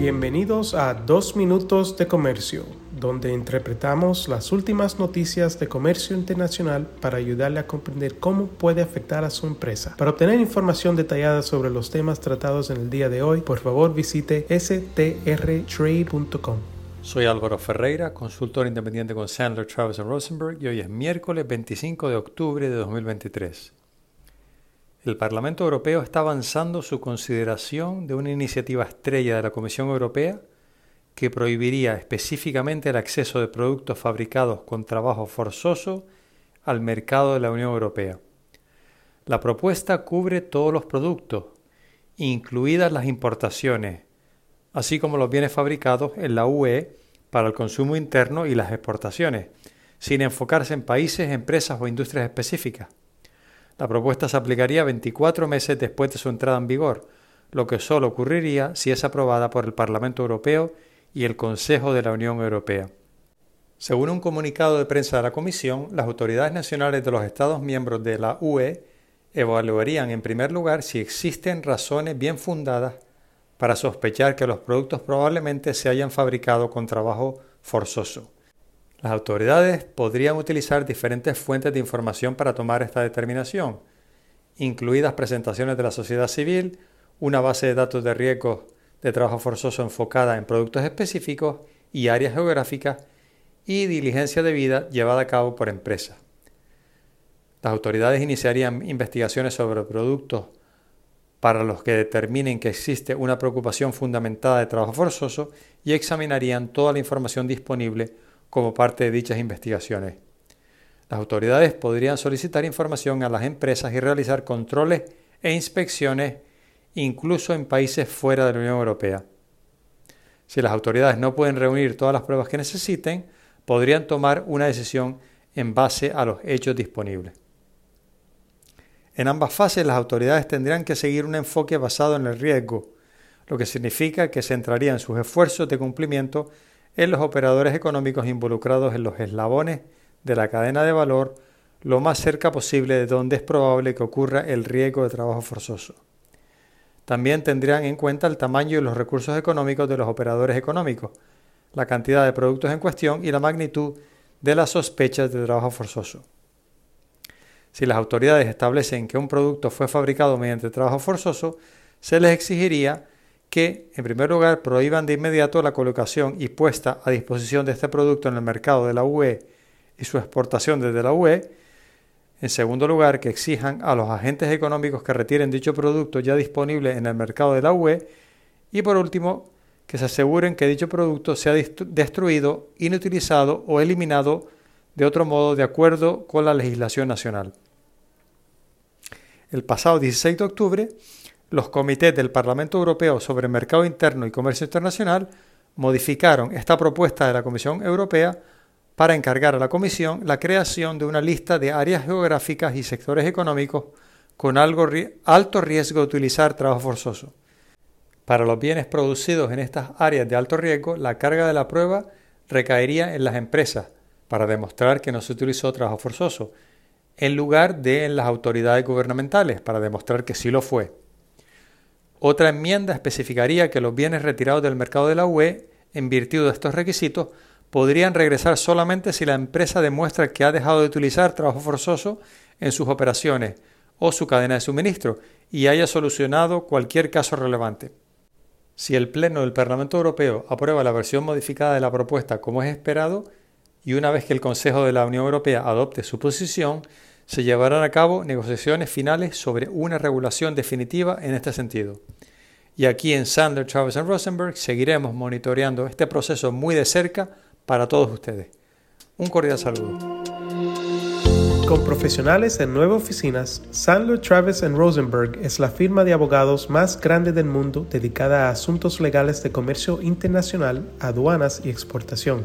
Bienvenidos a Dos Minutos de Comercio, donde interpretamos las últimas noticias de comercio internacional para ayudarle a comprender cómo puede afectar a su empresa. Para obtener información detallada sobre los temas tratados en el día de hoy, por favor visite strtrade.com. Soy Álvaro Ferreira, consultor independiente con Sandler, Travis Rosenberg y hoy es miércoles 25 de octubre de 2023. El Parlamento Europeo está avanzando su consideración de una iniciativa estrella de la Comisión Europea que prohibiría específicamente el acceso de productos fabricados con trabajo forzoso al mercado de la Unión Europea. La propuesta cubre todos los productos, incluidas las importaciones, así como los bienes fabricados en la UE para el consumo interno y las exportaciones, sin enfocarse en países, empresas o industrias específicas. La propuesta se aplicaría 24 meses después de su entrada en vigor, lo que solo ocurriría si es aprobada por el Parlamento Europeo y el Consejo de la Unión Europea. Según un comunicado de prensa de la Comisión, las autoridades nacionales de los Estados miembros de la UE evaluarían en primer lugar si existen razones bien fundadas para sospechar que los productos probablemente se hayan fabricado con trabajo forzoso. Las autoridades podrían utilizar diferentes fuentes de información para tomar esta determinación, incluidas presentaciones de la sociedad civil, una base de datos de riesgos de trabajo forzoso enfocada en productos específicos y áreas geográficas y diligencia debida llevada a cabo por empresas. Las autoridades iniciarían investigaciones sobre productos para los que determinen que existe una preocupación fundamentada de trabajo forzoso y examinarían toda la información disponible como parte de dichas investigaciones. Las autoridades podrían solicitar información a las empresas y realizar controles e inspecciones incluso en países fuera de la Unión Europea. Si las autoridades no pueden reunir todas las pruebas que necesiten, podrían tomar una decisión en base a los hechos disponibles. En ambas fases las autoridades tendrían que seguir un enfoque basado en el riesgo, lo que significa que centrarían sus esfuerzos de cumplimiento en los operadores económicos involucrados en los eslabones de la cadena de valor lo más cerca posible de donde es probable que ocurra el riesgo de trabajo forzoso. También tendrían en cuenta el tamaño y los recursos económicos de los operadores económicos, la cantidad de productos en cuestión y la magnitud de las sospechas de trabajo forzoso. Si las autoridades establecen que un producto fue fabricado mediante trabajo forzoso, se les exigiría que, en primer lugar, prohíban de inmediato la colocación y puesta a disposición de este producto en el mercado de la UE y su exportación desde la UE. En segundo lugar, que exijan a los agentes económicos que retiren dicho producto ya disponible en el mercado de la UE. Y por último, que se aseguren que dicho producto sea destruido, inutilizado o eliminado de otro modo de acuerdo con la legislación nacional. El pasado 16 de octubre, los comités del Parlamento Europeo sobre Mercado Interno y Comercio Internacional modificaron esta propuesta de la Comisión Europea para encargar a la Comisión la creación de una lista de áreas geográficas y sectores económicos con alto riesgo de utilizar trabajo forzoso. Para los bienes producidos en estas áreas de alto riesgo, la carga de la prueba recaería en las empresas para demostrar que no se utilizó trabajo forzoso, en lugar de en las autoridades gubernamentales para demostrar que sí lo fue. Otra enmienda especificaría que los bienes retirados del mercado de la UE, en virtud de estos requisitos, podrían regresar solamente si la empresa demuestra que ha dejado de utilizar trabajo forzoso en sus operaciones o su cadena de suministro y haya solucionado cualquier caso relevante. Si el Pleno del Parlamento Europeo aprueba la versión modificada de la propuesta como es esperado, y una vez que el Consejo de la Unión Europea adopte su posición, se llevarán a cabo negociaciones finales sobre una regulación definitiva en este sentido. Y aquí en Sandler, Travis Rosenberg seguiremos monitoreando este proceso muy de cerca para todos ustedes. Un cordial saludo. Con profesionales en nueve oficinas, Sandler, Travis Rosenberg es la firma de abogados más grande del mundo dedicada a asuntos legales de comercio internacional, aduanas y exportación.